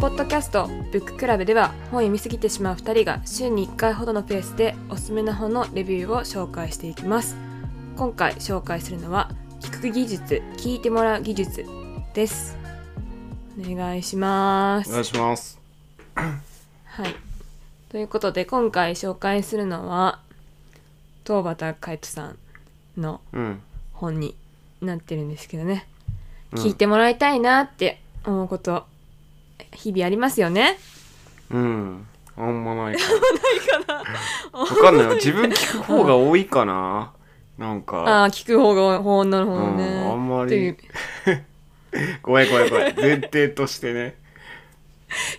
ポッドキャストブッククラブでは本読みすぎてしまう2人が週に1回ほどのペースでおすすめな本のレビューを紹介していきます。今回紹介するのは聞く技術聞いてもらう技術です。お願いします。お願いします。はい。ということで今回紹介するのは東畑海人さんのうん。本になってるんですけどね、うん。聞いてもらいたいなって思うこと日々ありますよね。うん。あんまないかわかんないよ。自分聞く方が多いかな。なんか。ああ聞く方が方なるほどうんね、あんまり。ごめんごめんごめん前提としてね。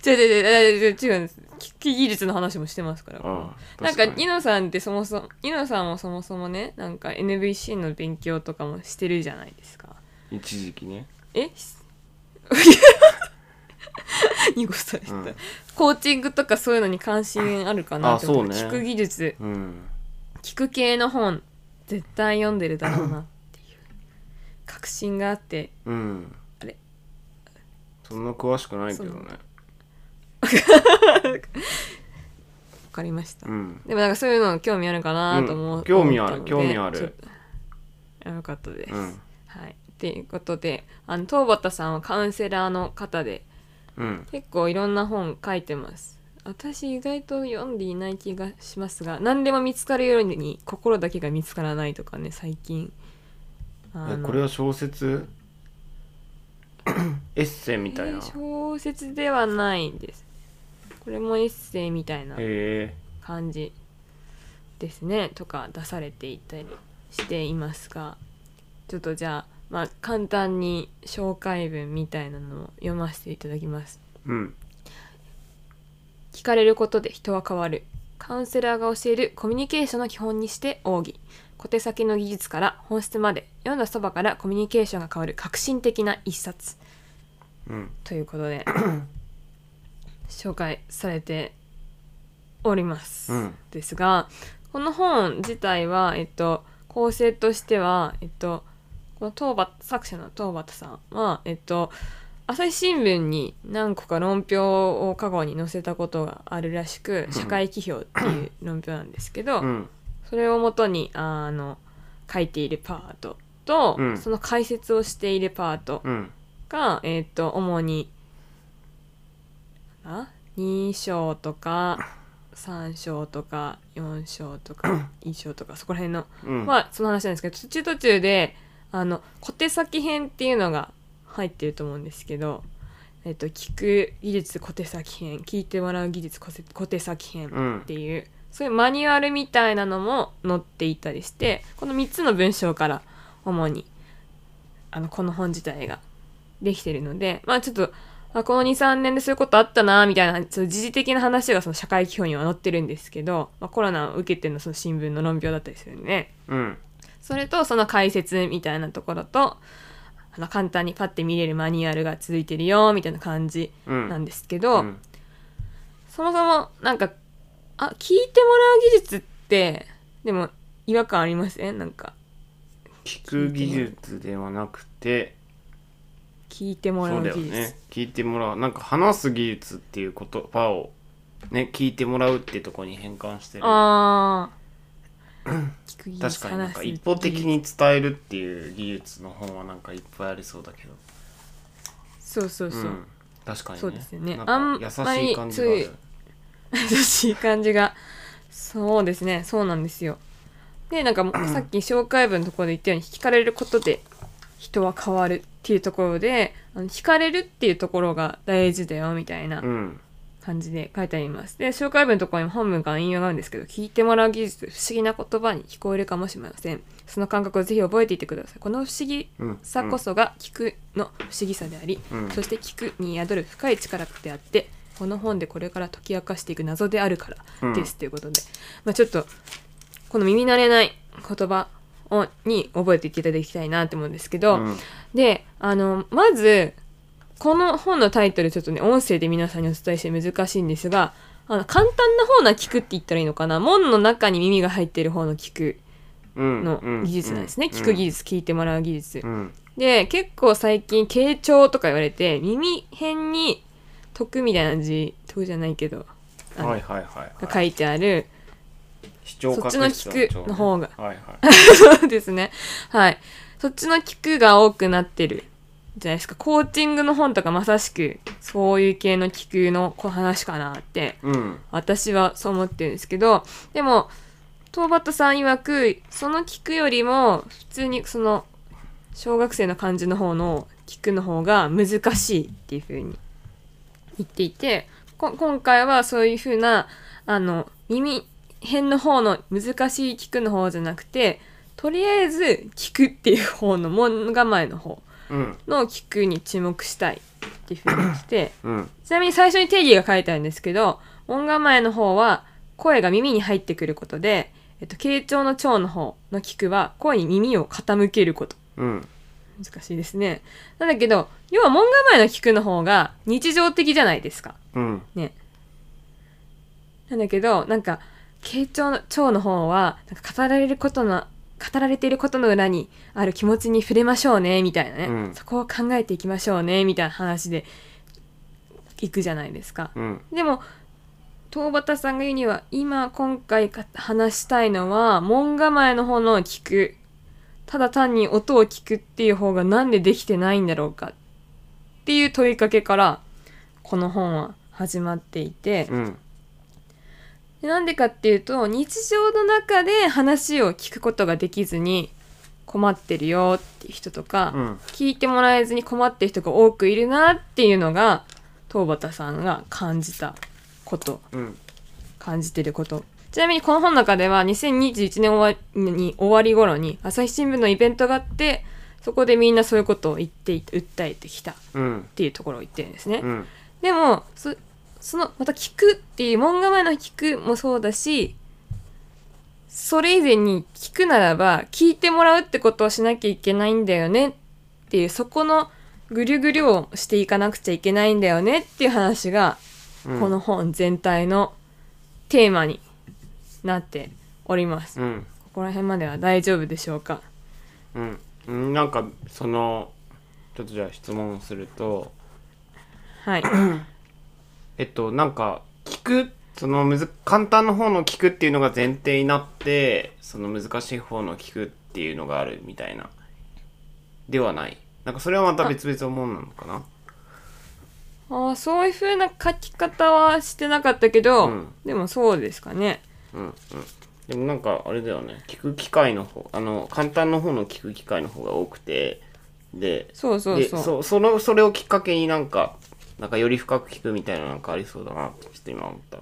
違う違う違う違う技術の話もしてますから。ああなんか確ニノさんってそもそもニノさんもそもそもねなんか NVC の勉強とかもしてるじゃないですか。に一時期ね。え？濁された、うん。コーチングとかそういうのに関心あるかなって思ってね。聞く技術。うん。聞く系の本絶対読んでるだろうなっていう。確信があって。うん。あれ。そんな詳しくないけどね。分かりました、うん。でもなんかそういうの興味あるかなと思う、うん。興味ある興味ある。よかったです、うん。はい。っていうことであの東畑さんはカウンセラーの方でうん。結構いろんな本書いてます。私意外と読んでいない気がしますが何でも見つかるように心だけが見つからないとかね最近。あの。えこれは小説？エッセイみたいな？えー小説ではないです。これもエッセイみたいなへ感じですね。とか出されていたりしていますがちょっとじゃあまあ簡単に紹介文みたいなのを読ませていただきます。えうん。聞かれることで人は変わる。カウンセラーが教えるコミュニケーションの基本にして奥義。小手先の技術から本質まで読んだそばからコミュニケーションが変わる革新的な一冊。うん。ということで 紹介されております、うん。ですがこの本自体は、えっと、構成としては、えっと、この東畑作者の東畑さんは、えっと、朝日新聞に何個か論評を過去に載せたことがあるらしく社会批評っていう論評なんですけど、うん。それをもとにあの書いているパートと、うん。その解説をしているパートうん。が、えっ、と主にあ2章とか3章とか4章とか 1章とかそこら辺のうん。はその話なんですけど途中途中であの小手先編っていうのが入ってると思うんですけど、えっと聞く技術小手先編聞いてもらう技術小手先編うん。っていう、そういうマニュアルみたいなのも載っていたりしてこの3つの文章から主にあのこの本自体ができてるのでまあちょっとあこの23年でそういうことあったなみたいなその時事的な話がその社会基本には載ってるんですけど、まあ、コロナを受けてのその新聞の論評だったりするんでうんそれとその解説みたいなところとあの簡単にパッて見れるマニュアルが続いてるよみたいな感じうん。なんですけど、うん。そもそもなんかあ聞いてもらう技術ってでも違和感ありません？なんか聞く技術ではなくて聞いてもらそうう技術、ね。聞いてもらうなんか話す技術っていう言葉をね聞いてもらうってとこに変換してる。ああ確かになんか一方的に伝えるっていう技術の本はなんかいっぱいありそうだけど。そうそうそう、ん、確かにね。そうですよね。あんか優しまりい感じが 優しい感じが。そうですね。そうなんですよ。でなんかもう さっき紹介文のところで言ったように聞かれることで人は変わるっていうところであの聞かれるっていうところが大事だよみたいな。うん感じで書いてあります。で、紹介文のところにも本文から引用があるんですけど、聞いてもらう技術、不思議な言葉に聞こえるかもしれません。その感覚をぜひ覚えていてください。この不思議うんさこそが聞くの不思議さであり、うんそして聞くに宿る深い力であって、この本でこれから解き明かしていく謎であるからです、ということで、まあちょっと、この耳慣れない言葉をに覚えていっていただきたいなと思うんですけど、うんであのまずこの本のタイトルちょっとね音声で皆さんにお伝えして難しいんですがあの簡単な方な聞くって言ったらいいのかな？門の中に耳が入ってる方の聞くうんのうん技術なんですね、うん聞く技術聞いてもらう技術、うん。で結構最近傾聴とか言われて耳辺に徳みたいな字徳じゃないけどはいはいが書いてある視聴覚そっちの菊の方が。はいはい。そうですね。はい。そっちの菊が多くなってるじゃないですか。コーチングの本とかまさしくそういう系の菊のこう話かなってうん。私はそう思ってるんですけどでもトーバットさん曰くその菊よりも普通にその小学生の漢字の方の菊の方が難しいっていう風に言っていてこ今回はそういう風なあの耳辺の方の難しい菊の方じゃなくてとりあえず菊っていう方の門構えの方。うんの菊に注目したいっていう風に来てうんちなみに最初に定義が書いてあるんですけど、門構えの方は声が耳に入ってくることで、えっと、傾聴の聴の方の聞くは声に耳を傾けること。うん難しいですね。なんだけど、要は門構えの聞くの方が日常的じゃないですか。うんね。なんだけど、なんか、傾聴の聴の方は、なんか語られることの、語られていることの裏にある気持ちに触れましょうね、みたいなね。うんそこを考えていきましょうね、みたいな話で、いくじゃないですか。うんでも東畑さんが言うには今今回か話したいのは門構えの方の聞くただ単に音を聞くっていう方がなんでできてないんだろうかっていう問いかけからこの本は始まっていてうんでなんでかっていうと日常の中で話を聞くことができずに困ってるよっていう人とか、うん。聞いてもらえずに困ってる人が多くいるなっていうのが東畑さんが感じたこと。うん。感じてること。ちなみにこの本の中では2021年終わりに終わり頃に朝日新聞のイベントがあってそこでみんなそういうことを言ってい訴えてきたっうん。ていうところを言ってるんですね、うん。でもそそのまた聞くっていう門構えの聞くもそうだしそれ以前に聞くならば聞いてもらうってことをしなきゃいけないんだよねっていうそこのぐるぐるをしていかなくちゃいけないんだよねっていう話がうん。この本全体のテーマになっております。うん。ここら辺までは大丈夫でしょうか？うん。うん。なんかそのちょっとじゃあ質問するとはい。えっとなんか聞くそのむず簡単の方の聞くっていうのが前提になってその難しい方の聞くっていうのがあるみたいな。ではない。なんかそれはまた別々のもんなのかな？ああ、そういう風な書き方はしてなかったけど、うん。でもそうですかね。うんうん。でもなんかあれだよね。聞く機会の方。あの簡単の方の聞く機会の方が多くて。でそうそうそう。そのそれをきっかけになんかなんかより深く聞くみたいななんかありそうだなってちょっと今思った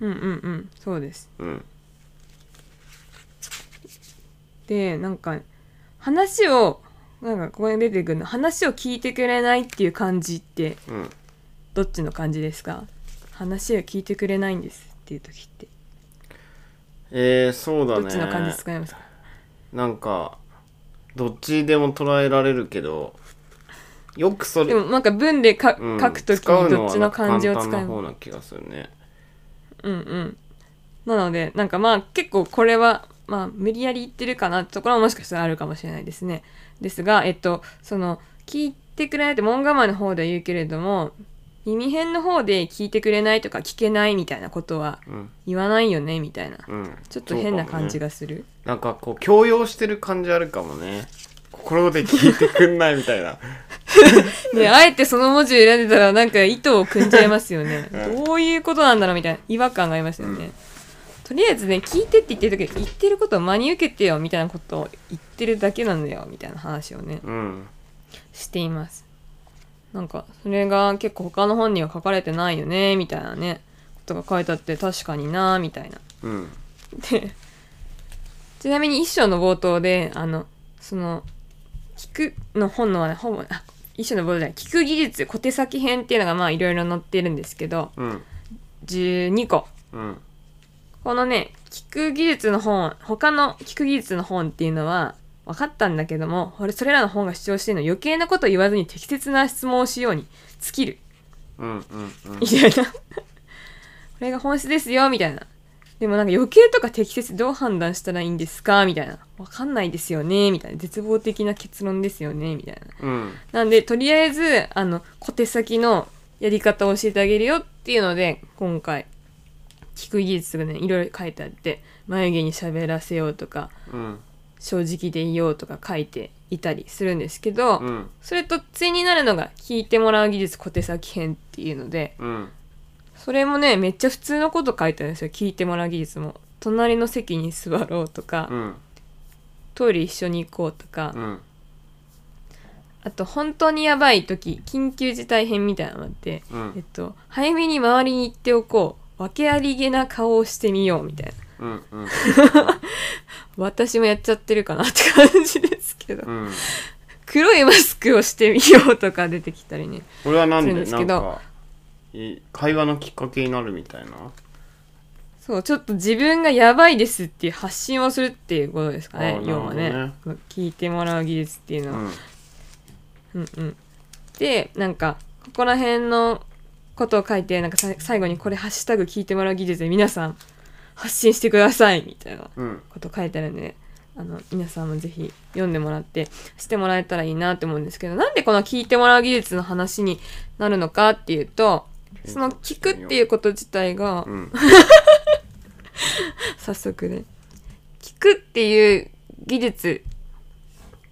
うんうんうん。そうです。うんで、なんか、話を、なんかここに出てくるの、話を聞いてくれないっていう感じって、うんどっちの感じですか？話を聞いてくれないんですっていう時って。えー、そうだねどっちの感じ使いますかなんかどっちでも捉えられるけどよくそれでもなんか文でか、うん書くときにどっちの漢字を使簡単うな方な気がするねうんうん。なので、なんかまあ結構これは、まあ無理やり言ってるかなってところはもしかしたらあるかもしれないですね。ですが、えっと、その、聞いてくれないって門構えの方で言うけれども、耳辺の方で聞いてくれないとか聞けないみたいなことはうん言わないよねみたいな。うんちょっと変な感じが、がする。なんかこう強要してる感じあるかもね心で聞いてくんないみたいな ね、あえてその文字を選んでたらなんか意図を組んじゃいますよね。うんどういうことなんだろうみたいな違和感がありますよね。とりあえずね、聞いてって言ってる時言ってることを真に受けてよみたいなことを言ってるだけなんだよみたいな話をね、うんしています。なんか、それが結構他の本には書かれてないよねみたいなね、ことが書いてあって確かになみたいな。うんで、ちなみに一章の冒頭で、あの、その、聞くの本のはね、本あ一章の冒頭で、聞く技術、小手先編っていうのがまあいろいろ載ってるんですけど、うん12個。うんこのね、聞く技術の本、他の聞く技術の本っていうのは分かったんだけども、これそれらの本が主張しているのは余計なことを言わずに適切な質問をしように尽きる。うんうんうんみたいな。これが本質ですよ、みたいな。でもなんか余計とか適切どう判断したらいいんですか？みたいな。わかんないですよね。みたいな。絶望的な結論ですよね。みたいな。うん。なんで、とりあえず、あの、小手先のやり方を教えてあげるよっていうので今回聞く技術がねいろいろ書いてあって眉毛に喋らせようとかうん。正直でいようとか書いていたりするんですけど、うん。それと対になるのが聞いてもらう技術小手先編っていうのでうんそれもねめっちゃ普通のこと書いてあるんですよ。聞いてもらう技術も。隣の席に座ろうとか、うん。トイレ一緒に行こうとか、うん。あと本当にやばい時緊急事態編みたいなのがあって、うん。えっと早めに周りに行っておこう。訳ありげな顔をしてみようみたいな。うんうん。私もやっちゃってるかなって感じですけど、うん。黒いマスクをしてみようとか出てきたりね。これはなんでんですけどなんかい会話のきっかけになるみたいな。そうちょっと自分がやばいですっていう発信をするっていうことですかねあー要はね。聞いてもらう技術っていうのは、うん。うんうん、でなんかここら辺のことを書いてなんかさ最後にこれハッシュタグ聞いてもらう技術で皆さん発信してくださいみたいなうん。こと書いてあるんであの皆さんもぜひ読んでもらってしてもらえたらいいなって思うんですけどなんでこの聞いてもらう技術の話になるのかっていうとその聞くっていうこと自体がうん。早速ね。聞くっていう技術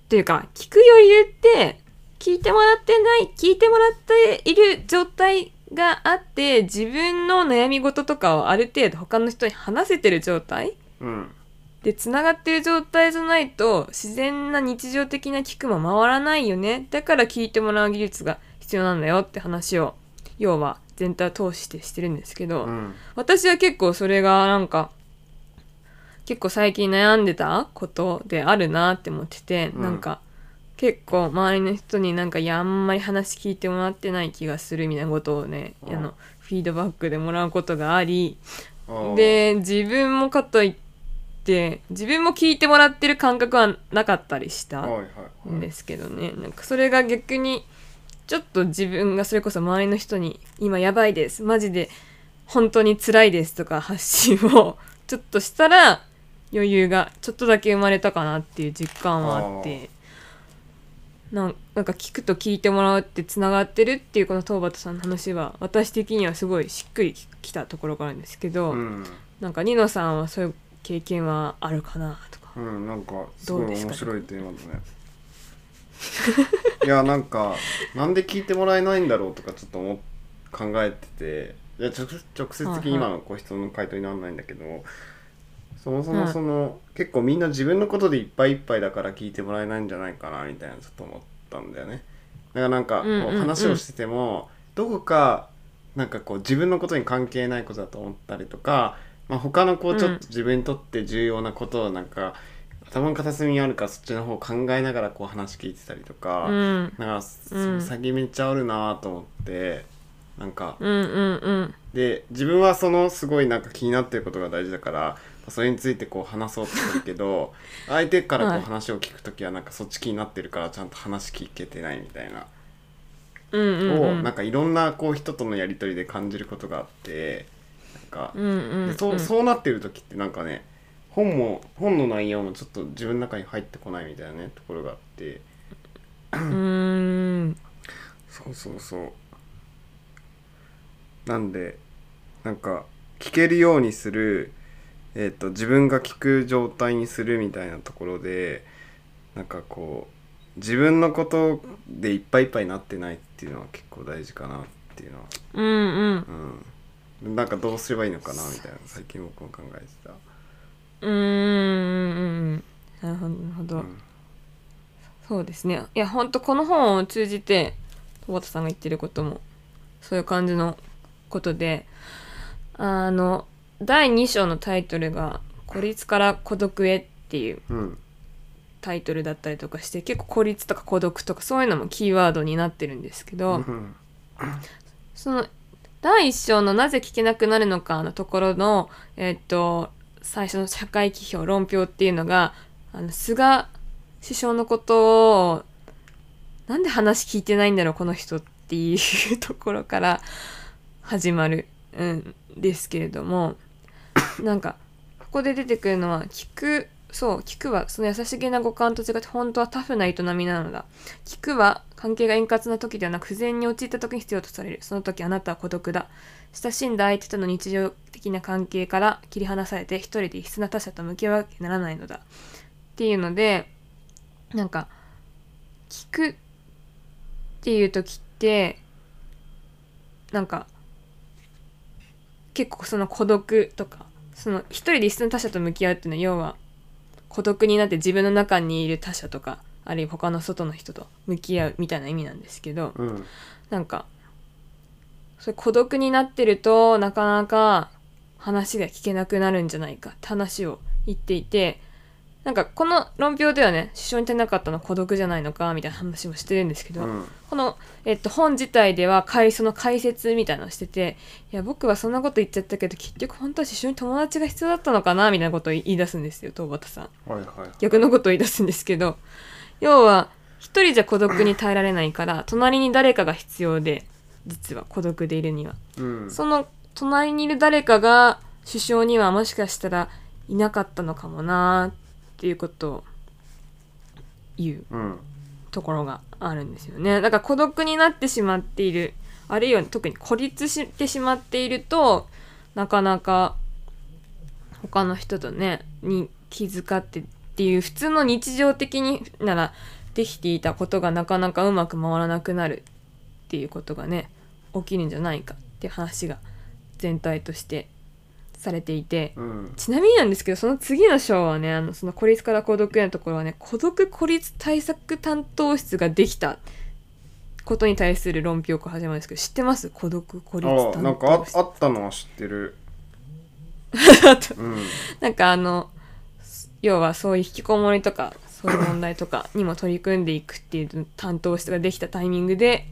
っていうか聞く余裕って聞いてもらってない聞いてもらっている状態があって自分の悩み事とかをある程度他の人に話せてる状態うん。でつながってる状態じゃないと自然な日常的な聞くも回らないよね。だから聞いてもらう技術が必要なんだよって話を要は全体を通してしてるんですけど、うん。私は結構それがなんか結構最近悩んでたことであるなって思ってて、うん。なんか結構周りの人になんかいやあんまり話聞いてもらってない気がするみたいなことをね、うん。あのフィードバックでもらうことがありで自分もかといって自分も聞いてもらってる感覚はなかったりしたはいはいはい。んですけどね。なんかそれが逆にちょっと自分がそれこそ周りの人に「今やばいですマジで本当に辛いです」とか発信をちょっとしたら余裕がちょっとだけ生まれたかなっていう実感はあって。なんか聞くと聞いてもらうってつながってるっていうこの東畑さんの話は私的にはすごいしっくりきたところがあるんですけど、うん。なんかニノさんはそういう経験はあるかなとか。うんなんかすごい面白いテーマだねいやなんかなんで聞いてもらえないんだろうとかちょっと思っ考えてていや直直接的に今のご質問の回答にならないんだけど、そもそもその、結構みんな自分のことでいっぱいいっぱいだから聞いてもらえないんじゃないかなみたいなちょっと思ったんだよね。だからなんかこうんうん。ううん話をしてても、どこかなんかこう自分のことに関係ないことだと思ったりとか、まあ、他のこうちょっと自分にとって重要なことをなんか、頭の片隅にあるからそっちの方を考えながらこう話聞いてたりとか、うん。なんかうん先めっちゃあるなと思ってなんかうんうんうん。で自分はそのすごいなんか気になってることが大事だからそれについてこう話そうとするけど 相手からこはいう話を聞く時はなんかそっち気になってるからちゃんと話聞けてないみたいな、うんうんうん。をなんかいろんなこう人とのやり取りで感じることがあってなんか、うんうん。でそうそうなってる時ってなんかね本も本の内容もちょっと自分の中に入ってこないみたいなねところがあって。うーん。そうそうそう。なんでなんか聞けるようにするえっ、と自分が聞く状態にするみたいなところでなんかこう自分のことでいっぱいいっぱいになってないっていうのは結構大事かなっていうのは。うんうん。うん。なんかどうすればいいのかなみたいな最近僕も考えてたうーんなるほど、うんそうですねいやほんとこの本を通じて戸畑さんが言ってることもそういう感じのことであの第2章のタイトルが「孤立から孤独へ」っていうタイトルだったりとかして結構孤立とか孤独とかそういうのもキーワードになってるんですけど、うんその第一章の「なぜ聞けなくなるのか」のところの、えっと最初の社会批評論評っていうのがあの菅首相のことをなんで話聞いてないんだろうこの人っていうところから始まるうんですけれどもなんかここで出てくるのは聞くそう聞くはその優しげな五感と違って本当はタフな営みなのだ。聞くは関係が円滑な時ではなく不全に陥った時に必要とされる。その時あなたは孤独だ。親しんだ相手との日常的な関係から切り離されて一人で異質な他者と向き合うわなきゃならないのだ。っていうのでなんか聞くっていう時ってなんか結構その孤独とかその一人で異質な他者と向き合うっていうのは要は孤独になって自分の中にいる他者とかあるいは他の外の人と向き合うみたいな意味なんですけどうん。なんかそれ孤独になってるとなかなか話が聞けなくなるんじゃないかって話を言っていてなんかこの論評ではね首相に足りなかったのは孤独じゃないのかみたいな話もしてるんですけど、うん。この、えっと、本自体では解その解説みたいなのをしてていや僕はそんなこと言っちゃったけど結局本当は首相に友達が必要だったのかなみたいなことを言い出すんですよ東畑さん。はいはい。逆のことを言い出すんですけど要は一人じゃ孤独に耐えられないから隣に誰かが必要で実は孤独でいるには。うん。その隣にいる誰かが首相にはもしかしたらいなかったのかもなっていうことを言ううん。ところがあるんですよね。だから孤独になってしまっているあるいは特に孤立してしまっているとなかなか他の人とねに気遣ってっていう普通の日常的にならできていたことがなかなかうまく回らなくなるっていうことがね起きるんじゃないかっていう話が全体としてされていてうん。ちなみになんですけどその次の章はねあのその孤立から孤独へのところはね孤独孤立対策担当室ができたことに対する論評が始まるんですけど知ってます？孤独孤立担当室。あなんかああったのは知ってる。うん。なんかあの要はそういう引きこもりとかそういう問題とかにも取り組んでいくっていう担当室ができたタイミングで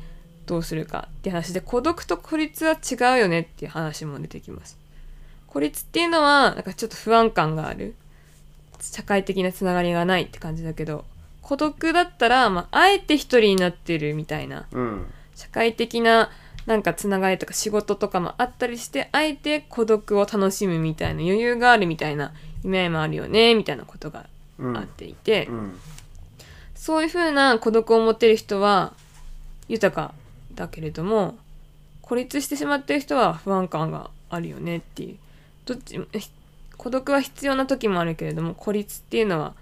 どうするかって話で孤独と孤立は違うよねっていう話も出てきます。孤立っていうのはなんかちょっと不安感がある。社会的なつながりがないって感じだけど孤独だったら、まあ、あえて一人になってるみたいな。うん。社会的ななんかつながりとか仕事とかもあったりしてあえて孤独を楽しむみたいな余裕があるみたいな意味合いもあるよねみたいなことがうんあっていて、うん。そういう風な孤独を持ってる人は豊かだけれども孤立してしまってる人は不安感があるよねっていう。どっち孤独は必要な時もあるけれども孤立っていうのは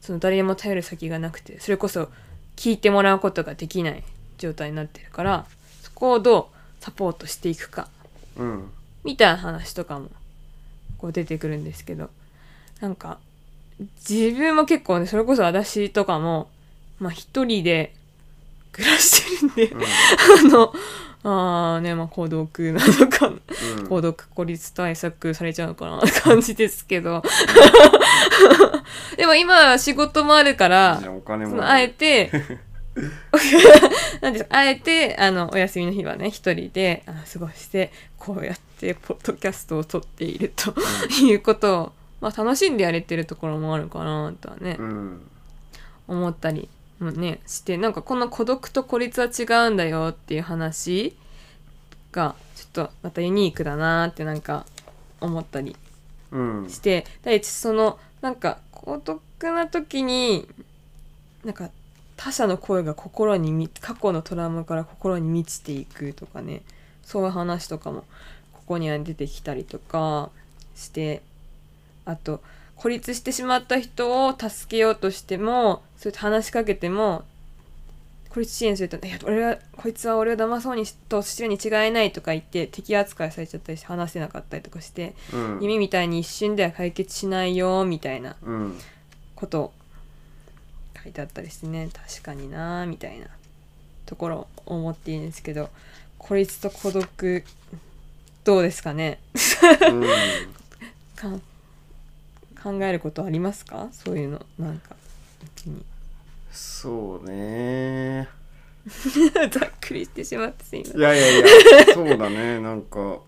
その誰にも頼る先がなくてそれこそ聞いてもらうことができない状態になってるからそこをどうサポートしていくか。うん。みたいな話とかもこう出てくるんですけど。なんか自分も結構ねそれこそ私とかもまあ一人で暮らしてるんで、あのあーねまあ孤独なのかうん。孤独孤立対策されちゃうのかなって感じですけど。でも今は仕事もあるからあえて なんです。あえてあのお休みの日はね一人であ過ごしてこうやってポッドキャストを撮っているということを、まあ、楽しんでやれてるところもあるかなとはね、うん。思ったりもねしてなんかこの孤独と孤立は違うんだよっていう話がちょっとまたユニークだなってなんか思ったりうん。して第一そのなんか孤独な時になんか他者の声が心にみ過去のトラウマから心に満ちていくとかね。そういう話とかもここには出てきたりとかしてあと孤立してしまった人を助けようとしてもそうやって話しかけても孤立支援すると「いや俺はこいつは俺を騙そうにしとしてるに違いない」とか言って敵扱いされちゃったりして話せなかったりとかしてうん。夢みたいに一瞬では解決しないよみたいなうん。ことを書いてあったりしてね確かになみたいなところを思っているんですけど孤立と孤独どうですかね？うん。か考えることありますか？そういうのなんかに。そうね ざっくりしてしまってすいません。いやいやいやそうだね。なんか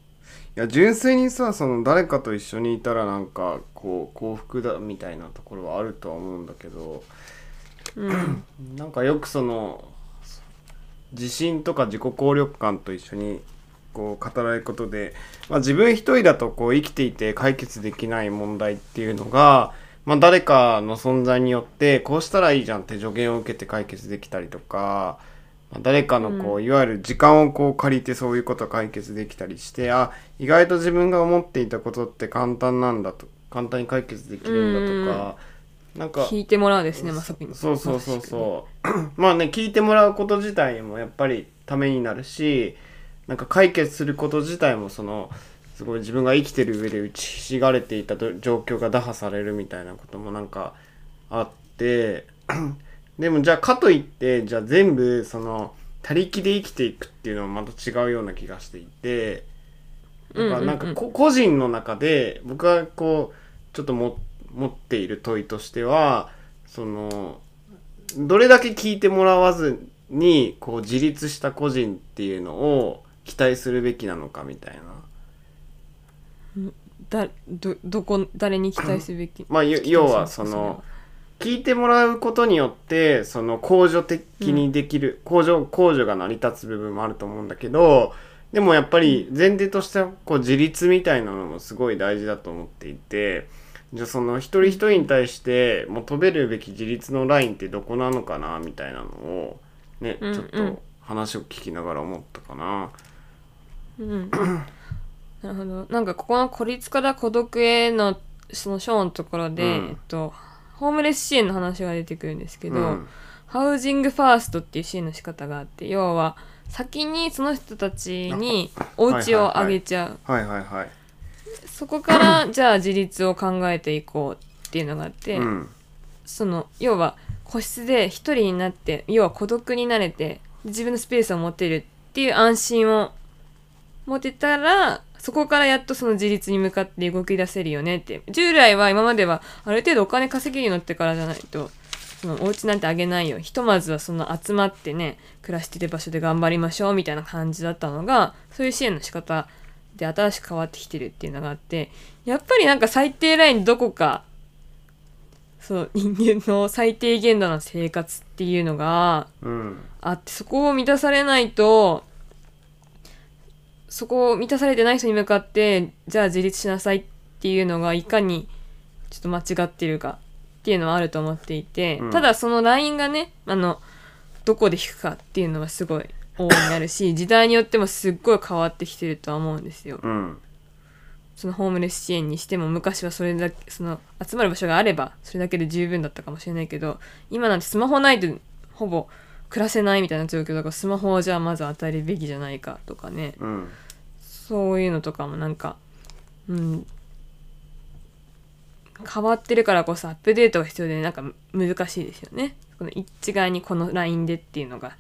いや純粋にさその誰かと一緒にいたらなんかこう幸福だみたいなところはあるとは思うんだけどうん。なんかよくその自信とか自己効力感と一緒にこう語られることで、まあ、自分一人だとこう生きていて解決できない問題っていうのがまあ、誰かの存在によってこうしたらいいじゃんって助言を受けて解決できたりとか、まあ誰かのこう、いわゆる時間をこう借りてそういうこと解決できたりしてあ意外と自分が思っていたことって簡単なんだと簡単に解決できるんだとか、なんか聞いてもらうですねまさにそうそうそうそう。まあね聞いてもらうこと自体もやっぱりためになるしなんか解決すること自体もそのすごい自分が生きてる上で打ちひしがれていたと状況が打破されるみたいなこともなんかあって。でもじゃあかといってじゃあ全部その他力で生きていくっていうのはまた違うような気がしていて。だからなんか個人の中で僕はこうちょっとも持っている問いとしてはそのどれだけ聞いてもらわずにこう自立した個人っていうのを期待するべきなのかみたいな。だどどこ誰に期待すべき？まあゆ要はその聞いてもらうことによってその控除的にできる、控除控除が成り立つ部分もあると思うんだけどでもやっぱり前提としてはこう自立みたいなのもすごい大事だと思っていてじゃあその一人一人に対して求めるべき自立のラインってどこなのかなみたいなのをね、うんうん。ちょっと話を聞きながら思ったかな。うん。なるほど。なんかここの孤立から孤独へのその章のところで、うん。えっとホームレス支援の話が出てくるんですけど、うん。ハウジングファーストっていう支援の仕方があって要は先にその人たちにお家をあげちゃう、はいはいはい。そこから じゃあ自立を考えていこうっていうのがあって、うん。その要は個室で一人になって要は孤独になれて自分のスペースを持てるっていう安心を持てたらそこからやっとその自立に向かって動き出せるよねって。従来は今まではある程度お金稼げるようになってからじゃないとそのお家なんてあげないよ。ひとまずはその集まってね暮らしてる場所で頑張りましょうみたいな感じだったのがそういう支援の仕方で新しく変わってきてるっていうのがあってやっぱりなんか最低ラインどこかそう人間の最低限度の生活っていうのがうん。あってそこを満たされないとそこを満たされてない人に向かってじゃあ自立しなさいっていうのがいかにちょっと間違ってるかっていうのはあると思っていて、うん。ただそのラインがねあのどこで引くかっていうのはすごい大いにあるし時代によってもすっごい変わってきてるとは思うんですよ。うん。そのホームレス支援にしても昔はそれだけその集まる場所があればそれだけで十分だったかもしれないけど今なんてスマホないとほぼ暮らせないみたいな状況だからスマホをじゃあまず与えるべきじゃないかとかね。うん。そういうのとかもなんかうん。変わってるからこそアップデートが必要でなんか難しいですよね。この一概にこの LINE でっていうのが。い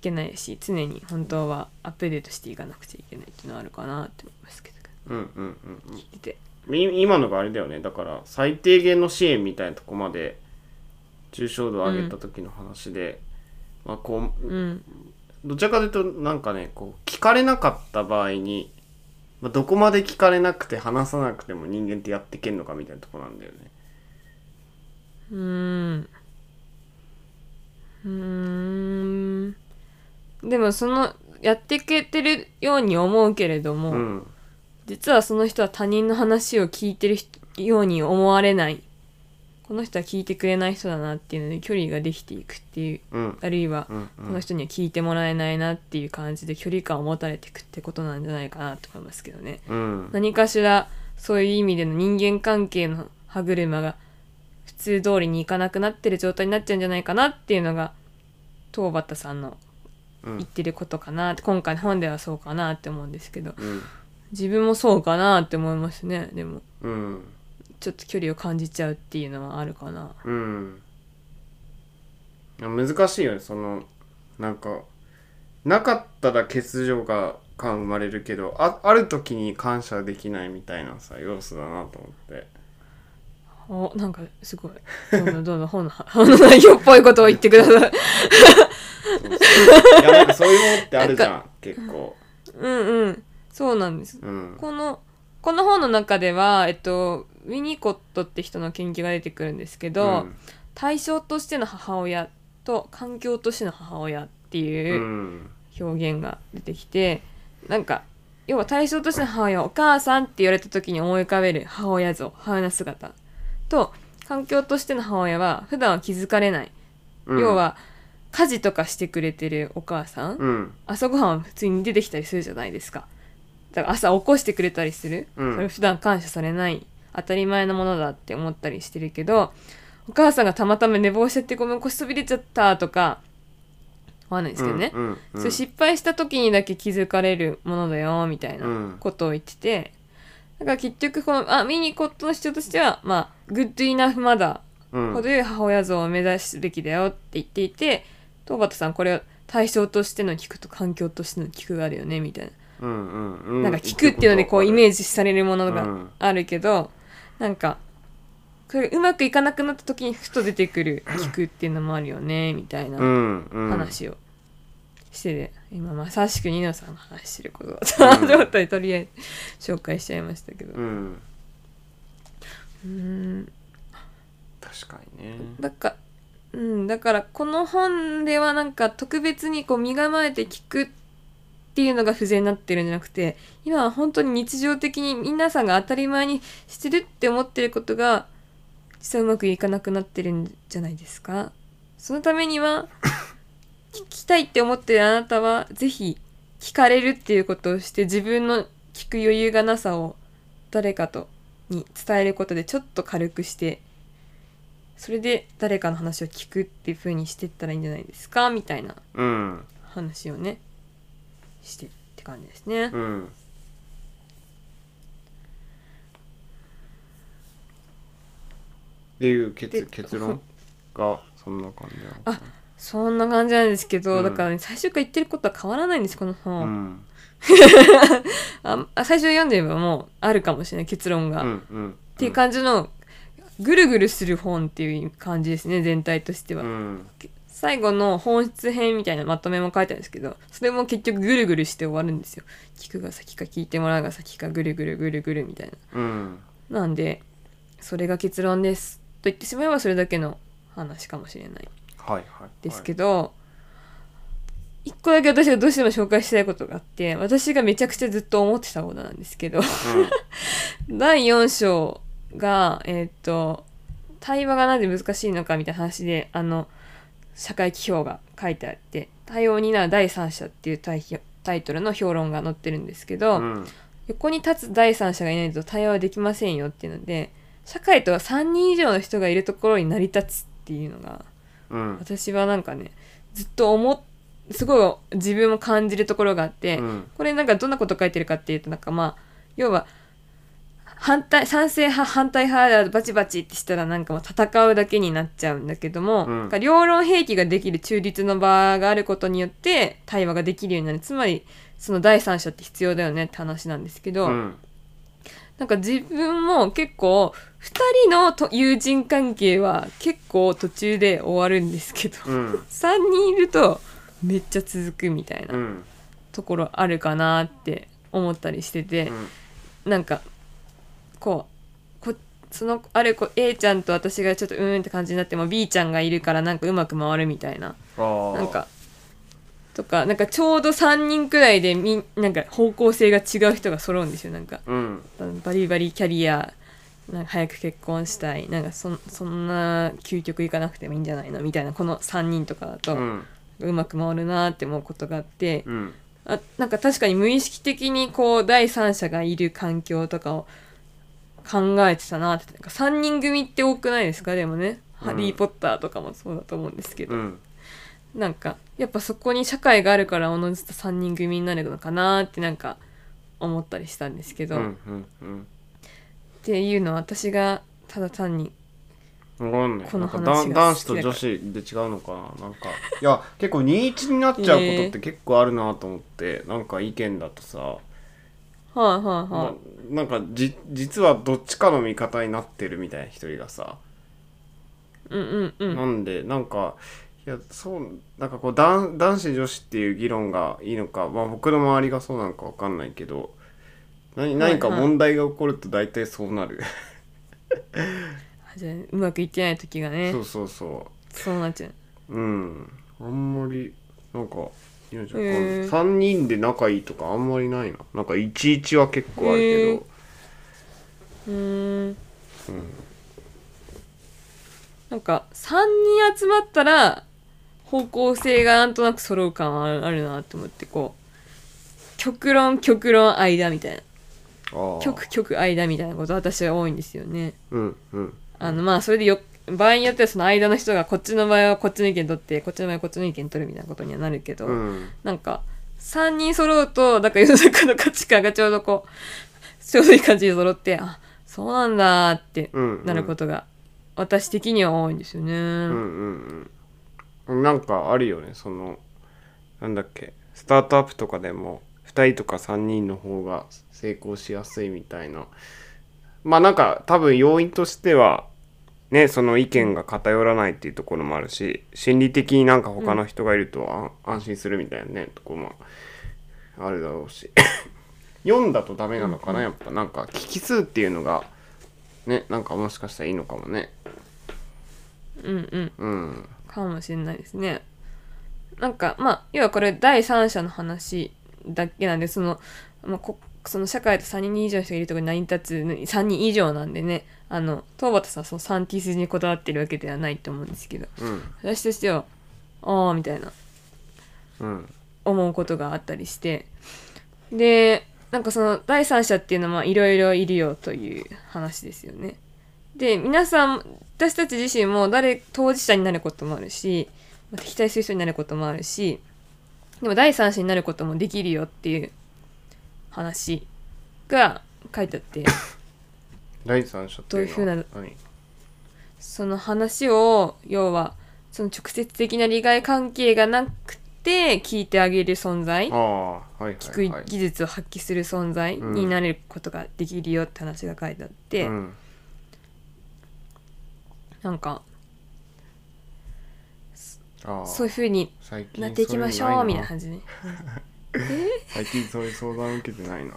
けないし常に本当はアップデートしていかなくちゃいけないっていうのはあるかなって思いますけど。うんうんうんうん。聞いてて。い今のがあれだよね。だから最低限の支援みたいなとこまで抽象度を上げた時の話で、まあこううん。どちらかというとなんかねこう聞かれなかった場合に、まあ、どこまで聞かれなくて話さなくても人間ってやっていけんのかみたいなとこなんだよね。うーん。うーんでもそのやっていけてるように思うけれども、うん。実はその人は他人の話を聞いてる人ように思われない。この人は聞いてくれない人だなっていうので距離ができていくっていううん。あるいはうんこの人には聞いてもらえないなっていう感じで距離感を持たれていくってことなんじゃないかなと思いますけどね。うん。何かしらそういう意味での人間関係の歯車が普通通りにいかなくなってる状態になっちゃうんじゃないかなっていうのが東畑さんのうん言ってることかなって今回の本ではそうかなって思うんですけど。うん。自分もそうかなって思いますねでも。うん。ちょっと距離を感じちゃうっていうのはあるかな。うん。難しいよねそのなんかなかったら欠如が感生まれるけどあある時に感謝できないみたいなさ要素だなと思っておなんかすごい。どんどんどんどん本の本の内容っぽいことを言ってください。いやなんかそういうものってあるじゃん結構。うんうん。そうなんです。うん。このこの本の中では、えっと、ウィニコットって人の研究が出てくるんですけど、うん。対象としての母親と環境としての母親っていううん。表現が出てきて、なんか要は対象としての母親お母さんって言われた時に思い浮かべる母親像母親の姿と環境としての母親は普段は気づかれない、うん。要は家事とかしてくれてるお母さん、うん。朝ごはんは普通に出てきたりするじゃないですか。だから朝起こしてくれたりする、うん。それ普段感謝されない。当たり前のものだって思ったりしてるけどお母さんがたまたま寝坊しちゃってごめん腰飛び出ちゃったとかわかんないですけどね、うんうんそれ失敗した時にだけ気づかれるものだよみたいなことを言ってて、だから結局このあミニコットの主張としてはまあグッドイナフマダうん。ー程よい母親像を目指すべきだよって言っていて東畑さんこれは対象としての聞くと環境としての聞くがあるよねみたいな、うんうんうん。なんか聞くっていうのでこうイメージジされるものがうんあるけど、なんかこれうまくいかなくなった時にふと出てくる聞くっていうのもあるよねみたいな。うんうん。話をしてて、今まさしくニノさんが話してることだったなと思ったりとりあえず紹介しちゃいましたけど。ううんーん。確かにね。だかうんだからこの本ではなんか特別にこう身構えて聞くっていうのが不全になってるんじゃなくて今は本当に日常的に皆さんが当たり前にしてるって思ってることが実はうまくいかなくなってるんじゃないですか？そのためには 聞きたいって思ってるあなたはぜひ聞かれるっていうことをして自分の聞く余裕がなさを誰かとに伝えることでちょっと軽くしてそれで誰かの話を聞くっていう風にしてったらいいんじゃないですかみたいな。うん。話をねしてって感じですね。うん。っていう結で結論がそんな感じなのかなそんな感じなんですけど、うん。だからね最初から言ってることは変わらないんですこのう本、ん。ああ最初読んでればもうあるかもしれない結論が、うっんうん。ていう感じのぐるぐるする本っていう感じですね全体としては、うん。最後の本質編みたいなまとめも書いてあるんですけどそれも結局ぐるぐるして終わるんですよ。聞くが先か聞いてもらうが先かぐるぐるぐるぐるみたいな。うん。なんでそれが結論です。と言ってしまえばそれだけの話かもしれないはいはい。ですけど、一個だけ私がどうしても紹介したいことがあって私がめちゃくちゃずっと思ってたことなんですけど 第4章がえーっと対話がなぜ難しいのかみたいな話であの社会規評が書いてあって「対応を担う第三者」っていうタイタイトルの評論が載ってるんですけど、うん。横に立つ第三者がいないと対話はできませんよっていうので社会とは3人以上の人がいるところに成り立つっていうのがうん。私はなんかねずっと思っすごい自分も感じるところがあって、うん。これなんかどんなこと書いてるかっていうとなんかまあ要は反対賛成派反対派でバチバチってしたらなんかもう戦うだけになっちゃうんだけども、うん。両論兵器ができる中立の場があることによって対話ができるようになる。つまりその第三者って必要だよねって話なんですけど、うんなんか自分も結構2人のと友人関係は結構途中で終わるんですけど、うん。3人いるとめっちゃ続くみたいなうん。ところあるかなって思ったりしてて、なんかこうこそのある子 A ちゃんと私がちょっとうーんって感じになっても B ちゃんがいるからなんかうまく回るみたいな。なんかとかなんかちょうど3人くらいでみんなんか方向性が違う人が揃うんですよ。なんかうん。バリバリキャリアなんか早く結婚したい。なんかそんそんな究極いかなくてもいいんじゃないのみたいなこの3人とかだと、うん。うまく回るなって思うことがあって、うん。あなんか確かに無意識的にこう第三者がいる環境とかを考えてたなってなんか3人組って多くないですか？でもね「うん。ハリー・ポッター」とかもそうだと思うんですけど、うんなんかやっぱそこに社会があるからおのずと3人組になるのかなってなんか思ったりしたんですけど、っうんうんうん。ていうのは私がただ単にこの話男子と女子で違うのかななんか。いや結構21になっちゃうことって結構あるなと思って、なんか意見だとさ、はいはいはななんかじ実はどっちかの味方になってるみたいな一人がさ、いうんうんうん。なんでなんかいやそうなんかこう男男子女子っていう議論がいいのか、まあ、僕の周りがそうなのかわかんないけど何何か問題が起こると大体そうなる、うまくいってない時がね。そうそうそそうなっちゃう。ううん。あんまりなんかゃあへー。3人で仲いいとかあんまりないな。なんか11は結構あるけど、うーん。なんか3人集まったら方向性がなんとなく揃う感はあるなって思ってこう極論極論間みたいな。極極間みたいなこと私は多いんですよね。うんうん。あのまあそれでよ場合によってはその間の人がこっちの場合はこっちの意見取ってこっちの場合はこっちの意見取るみたいなことにはなるけど、うん。なんか3人揃うとなんか世の中の価値観がちょうどこうちょうどいい感じに揃ってあそうなんだってうん。なることが私的には多いんですよね。うんうんうんなんかあるよね。そのなんだっけ。スタートアップとかでも2人とか3人の方が成功しやすいみたいな。まあなんか多分要因としてはねその意見が偏らないっていうところもあるし心理的になんか他の人がいるとあ安心するみたいなねところもあるだろうし。読んだとダメなのかなやっぱ。なんか聞き数っていうのがねなんかもしかしたらいいのかもね。うんうん。うんかもしれないですね。なんかまあ要はこれ第三者の話だけなんでその,、まあ、こその社会で3人以上の人がいるところに成り立つ3人以上なんでねあの東畑さんはその3 t 筋にこだわってるわけではないと思うんですけどうん私としてはああみたいなうん思うことがあったりしてでなんかその第三者っていうのはいろいろいるよという話ですよね。で皆さん私たち自身も誰当事者になることもあるしまあ敵対する人になることもあるしでも第三者になることもできるよっていう話が書いてあって。第三者っていうのはどういう何？その話を要はその直接的な利害関係がなくて聞いてあげる存在はいはい聞くはい技術を発揮する存在になれることができるよって話が書いてあって、うんなんかああ。そういう風に最近なっていきましょうみたいなな感じね 最近そういう相談受けてないな。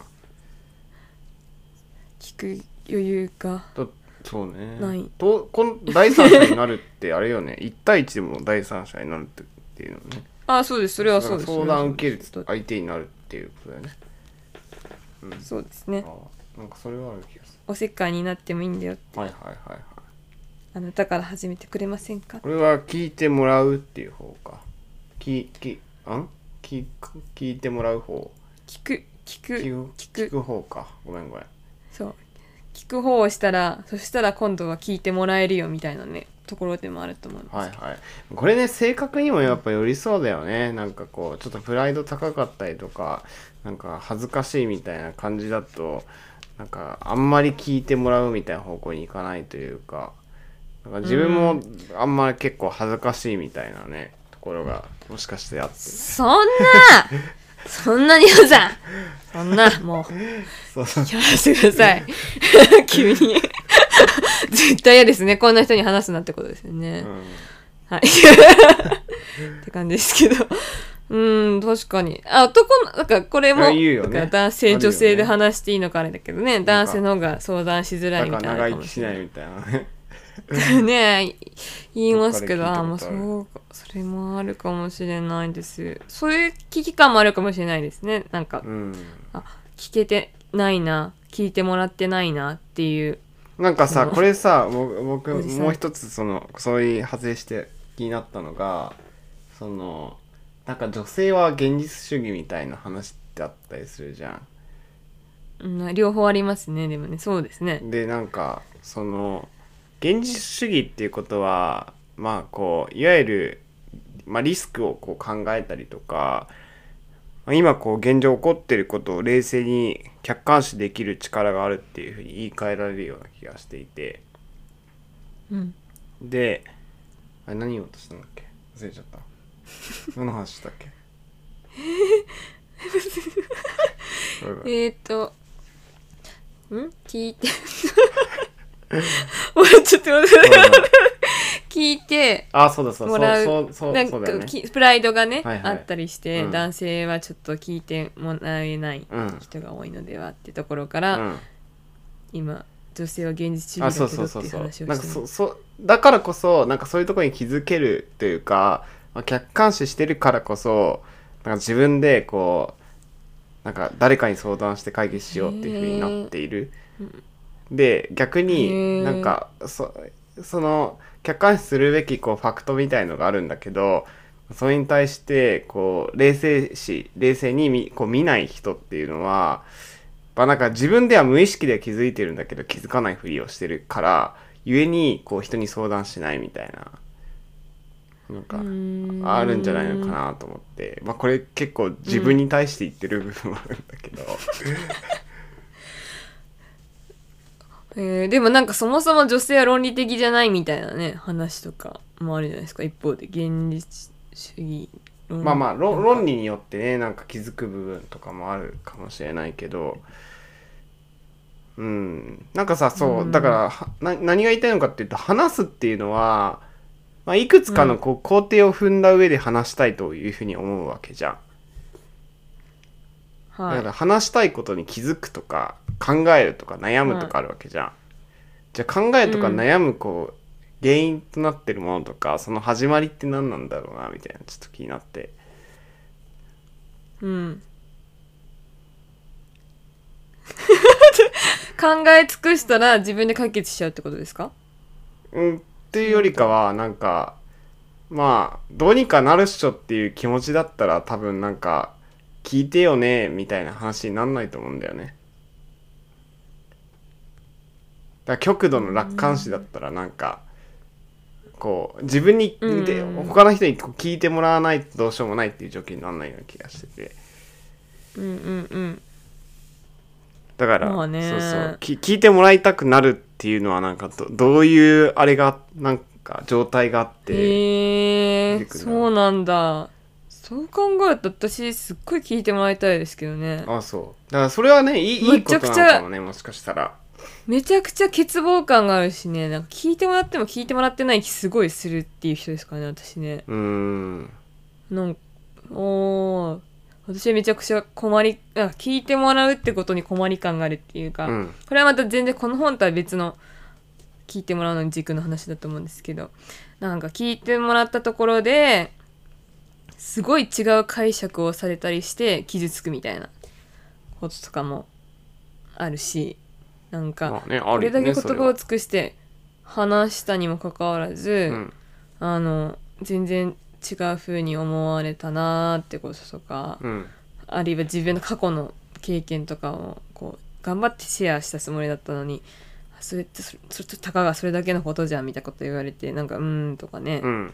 聞く余裕がとそうね。ない。とこの第三者になるってあれよね。1対1でも第三者になるってっていうのね。あそうです。それはそうです。相談受ける相手になるっていうことだよね。そうですね。ああ。なんかそれはある気がすおせっかいになってもいいんだよるはいはいはいはいあなたから始めてくれませんか？これは聞いてもらうっていう方か。ききあん？聞く？聞いてもらう方。聞く聞く聞く聞く。聞く方か。ごめんごめん。そう。聞く方をしたらそしたら今度は聞いてもらえるよみたいなねところでもあると思うんですはいはい。これね性格にもやっぱ寄りそうだよね。なんかこうちょっとプライド高かったりとかなんか恥ずかしいみたいな感じだとなんかあんまり聞いてもらうみたいな方向に行かないというかなんか自分もあんまり結構恥ずかしいみたいなねところがもしかしてあって。そんな そんなに言うさん。そんなもう。そうそう。やらせてください。急に。絶対嫌ですね。こんな人に話すなってことですよね、うん。はい。って感じですけど。うん確かに。あ男のなんかこれもいや言うよね。男性、女性で話していいのかあれだけどね。男性の方が相談しづらいみたいな長生きしないみたいなねね言いますけどあもうそうかそれもあるかもしれないです。そういう危機感もあるかもしれないですね。なんか、うん。あ聞けてないな聞いてもらってないなっていう。なんかさうんこれさ僕もう一つそのそういう派生して気になったのがそのなんか女性は現実主義みたいな話ってあったりするじゃうん、両方ありますねでもね。そうですね。ん。でなんかその現実主義っていうことはまあこういわゆる、まあ、リスクをこう考えたりとかまあ今こう現状起こってることを冷静に客観視できる力があるっていうふうに言い換えられるような気がしていて。うん。であれ何言おうとしたんだっけ？忘れちゃった。何の話したっけ？えー、っとん？聞いて もうちょってごめんごめん。聞いてあそうだそうだ。もらう。そうそうなんかね。きプライドがね、はいはい。あったりして、うん。男性はちょっと聞いてもらえないうん人が多いのではってところから、うん。今女性は現実主あ義だけどっていう話をしてだからこそなんかそういうところに気づけるというか、まあ、客観視してるからこそなんか自分でこうなんか誰かに相談して解決しようっていうふうになっている。で逆へにー。なんかそその客観視するべきこうファクトみたいのがあるんだけどそれに対してこう冷静視冷静に見こう見ない人っていうのはまあなんか自分では無意識では気づいてるんだけど気づかないふりをしてるから故にこう人に相談しないみたいななんかあるんじゃないのかなと思って。まあこれ結構自分に対して言ってる部分もあるんだけど、えーでもなんかそもそも女性は論理的じゃないみたいなね話とかもあるじゃないですか一方で現実主義論まあまあ論理によってねなんか気づく部分とかもあるかもしれないけどうん。なんかさそう、うん。だから何が言いたいのかっていうと話すっていうのは、まあ、いくつかのこう工程を踏んだ上で話したいというふうに思うわけじゃん。だはい。から話したいことに気づくとか考えるとか悩むとかあるわけじゃん。じゃあ考えとかうん。悩むこう、原因となってるものとかその始まりって何なんだろうなみたいなちょっと気になって。うん。考え尽くしたら自分で解決しちゃうってことですか？うん、っていうよりかはなんかまあどうにかなるっしょっていう気持ちだったら多分なんか聞いてよねみたいな話になんないと思うんだよね。だから極度の楽観視だったらなんかこう自分にうん。で他の人に聞いてもらわないとどうしようもないっていう状況にならないような気がしてて。うんうんうん。だから、まあね。そうそう。き聞いてもらいたくなるっていうのはなんかどどういうあれがなんか状態があって。へえそうなんだそう考えると私すっごい聞いてもらいたいですけどね。あそう。だからそれはねいいいいことなのかもねもしかしたら。めちゃくちゃ欠乏感があるしね。なんか聞いてもらっても聞いてもらってない気すごいするっていう人ですからね私ね。うーん。なんおー。私はめちゃくちゃ困りあ聞いてもらうってことに困り感があるっていうか、うん。これはまた全然この本とは別の聞いてもらうのに軸の話だと思うんですけどなんか聞いてもらったところですごい違う解釈をされたりして傷つくみたいなこととかもあるしなんか、まあこれだけ言葉を尽くして話したにもかかわらず、うん。あの全然違う風に思われたなーってこととか、うん。あるいは自分の過去の経験とかをこう頑張ってシェアしたつもりだったのにあそれってそれそれたかがそれだけのことじゃんみたいなこと言われてなんかうーんとかね。う、ん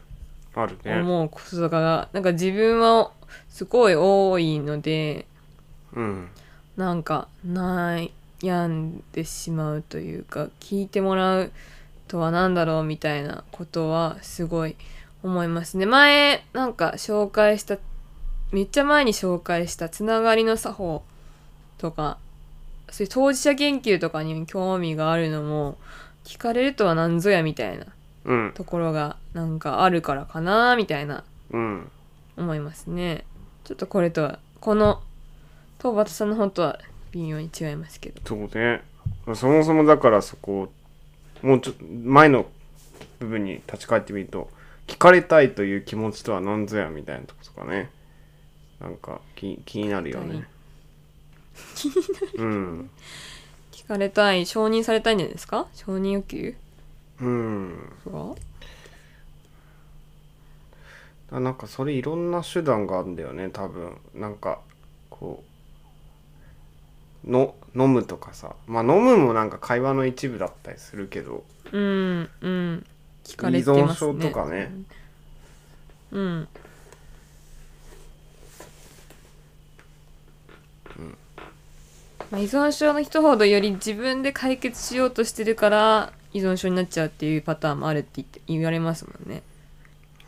あるね。思うこととかがなんか自分はすごい多いのでうん。なんか悩んでしまうというか聞いてもらうとは何だろうみたいなことはすごい思いますね。前なんか紹介しためっちゃ前に紹介したつながりの作法とかそういう当事者研究とかに興味があるのも聞かれるとは何ぞやみたいなうん。ところがなんかあるからかなみたいなうん思いますね。ちょっとこれとはこの東畑さんの本とは微妙に違いますけど。そうね。そもそもだからそこもうちょっと前の部分に立ち返ってみると聞かれたいという気持ちとは何ぞやみたいなとことかね。なんか気気になるよね。うん。聞かれたい承認されたいんじゃないですか？承認欲求？うん。あなんかそれいろんな手段があるんだよね多分。なんかこうの飲むとかさ。まあ飲むもなんか会話の一部だったりするけど。うんうん。聞か依れて存ますね。症とかね。うん。まあ、依存症の人ほどより自分で解決しようとしてるから依存症になっちゃうっていうパターンもあるって言って言われますもんね。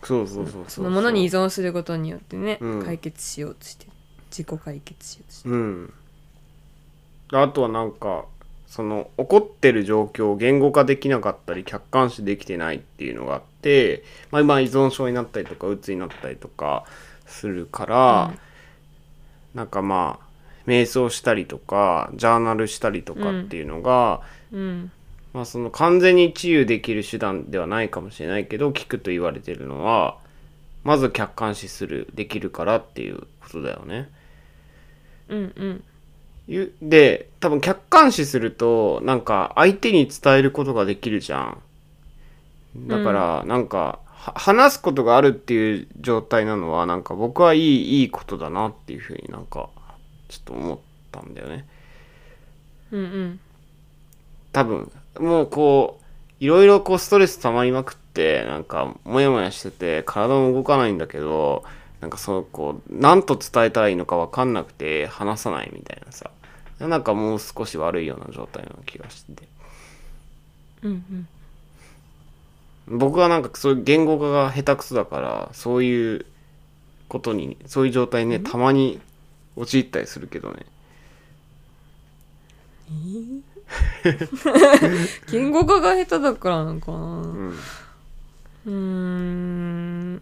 そうそうそうそうそのものに依存することによってね、うん。解決しようとしてる自己解決しようとして。るうん。あとはなんかその起こってる状況を言語化できなかったり客観視できてないっていうのがあって、まあ、今依存症になったりとかうつになったりとかするから、うん。なんかまあ瞑想したりとかジャーナルしたりとかっていうのが、うんまあその完全に治癒できる手段ではないかもしれないけど効くと言われてるのはまず客観視するできるからっていうことだよね。うんうん。ゆで多分客観視するとなんか相手に伝えることができるじゃん。だからなんか、は話すことがあるっていう状態なのはなんか僕はいいいいことだなっていうふうになんかちょっと思ったんだよね。うんうん。多分もうこういろいろこうストレス溜まりまくってなんかモヤモヤしてて体も動かないんだけどなんかそうこう何と伝えたらいいのか分かんなくて話さないみたいなさ。なんかもう少し悪いような状態の気がしてて。うんうん。僕はなんかそういう言語化が下手くそだからそういうことにそういう状態にねたまに陥ったりするけどね言語化が下手だからなのかな。うんうーん。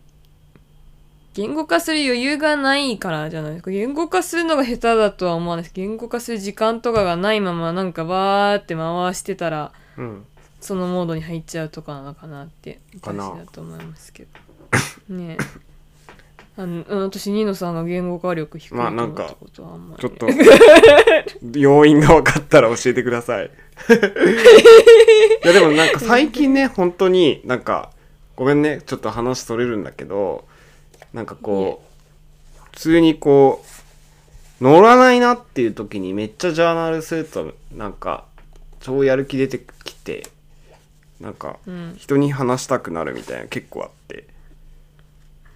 言語化する余裕がないからじゃないですか。言語化するのが下手だとは思わないです言語化する時間とかがないままなんかバーって回してたらうん。そのモードに入っちゃうとかなのかなって私だと思いますけど。ね。え あのうん私ニノさんが言語化力低いとまあなんかちょっと 要因が分かったら教えてください。いやでもなんか最近ね本当になんかごめんねちょっと話それるんだけどなんかこう普通にこう乗らないなっていう時にめっちゃジャーナルするとなんか超やる気出てきてなんかうん。人に話したくなるみたいな結構あって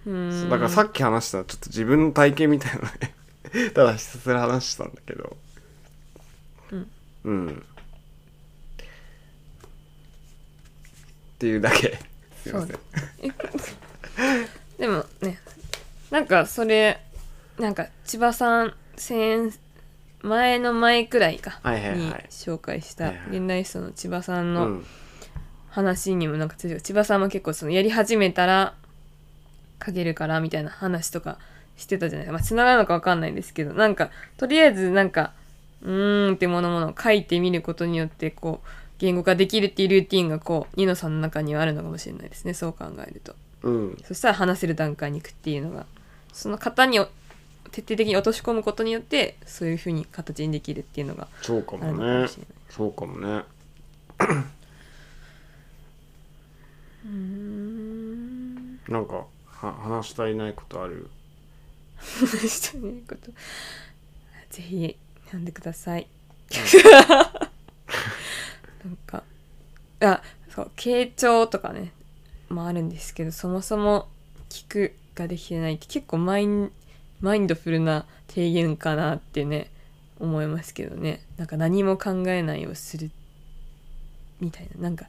だからさっき話したちょっと自分の体験みたいなのね。ただひたすら話したんだけど。うん。うん。っていうだけ。すいません。でもねなんかそれなんか千葉さん先前の前くらいか、はいはいはい。に紹介したはいはい。現代史の千葉さんのうん。話にもなんか千葉さんも結構そのやり始めたら書けるからみたいな話とかしてたじゃない。ですかまあ繋がるのか分かんないんですけどなんかとりあえずなんかうーんってものものを書いてみることによってこう言語化できるっていうルーティンがこうニノさんの中にはあるのかもしれないですね。そう考えると。うん。そしたら話せる段階に行くっていうのが。その型にお徹底的に落とし込むことによってそういうふうに形にできるっていうのがそうかもね。そうかもね。うーん。なんかは話したいないことある？話したいこと。ぜひ読んでください。なんかあそう傾聴とかねもあるんですけどそもそも聞くができてないって結構マインマインドフルな提言かなってね思いますけどね。なんか何も考えないをするみたいな。なんか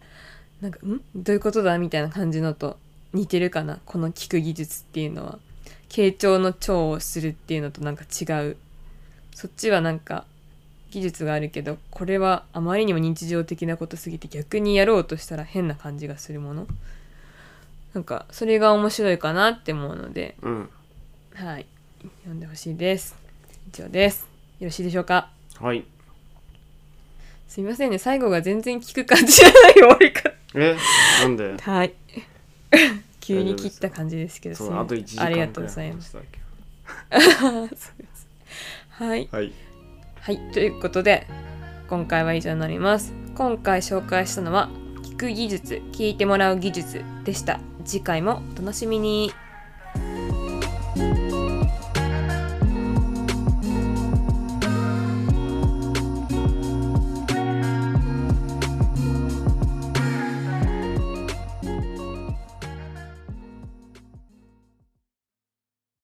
なんかん？どういうことだ？みたいな感じのと似てるかなこの聞く技術っていうのは。傾聴の聴をするっていうのとなんか違う。そっちはなんか技術があるけどこれはあまりにも日常的なことすぎて逆にやろうとしたら変な感じがするもの。なんかそれが面白いかなって思うので。うん。はい。読んでほしいです。以上です。よろしいでしょうか？はい。すみませんね。最後が全然聞く感じじゃない終わり方。え？なんで？はい 急に切った感じですけどすあと1時間ありがとうございます はいはいはい、ということで今回は以上になります。今回紹介したのは聞く技術、聞いてもらう技術でした。次回もお楽しみに。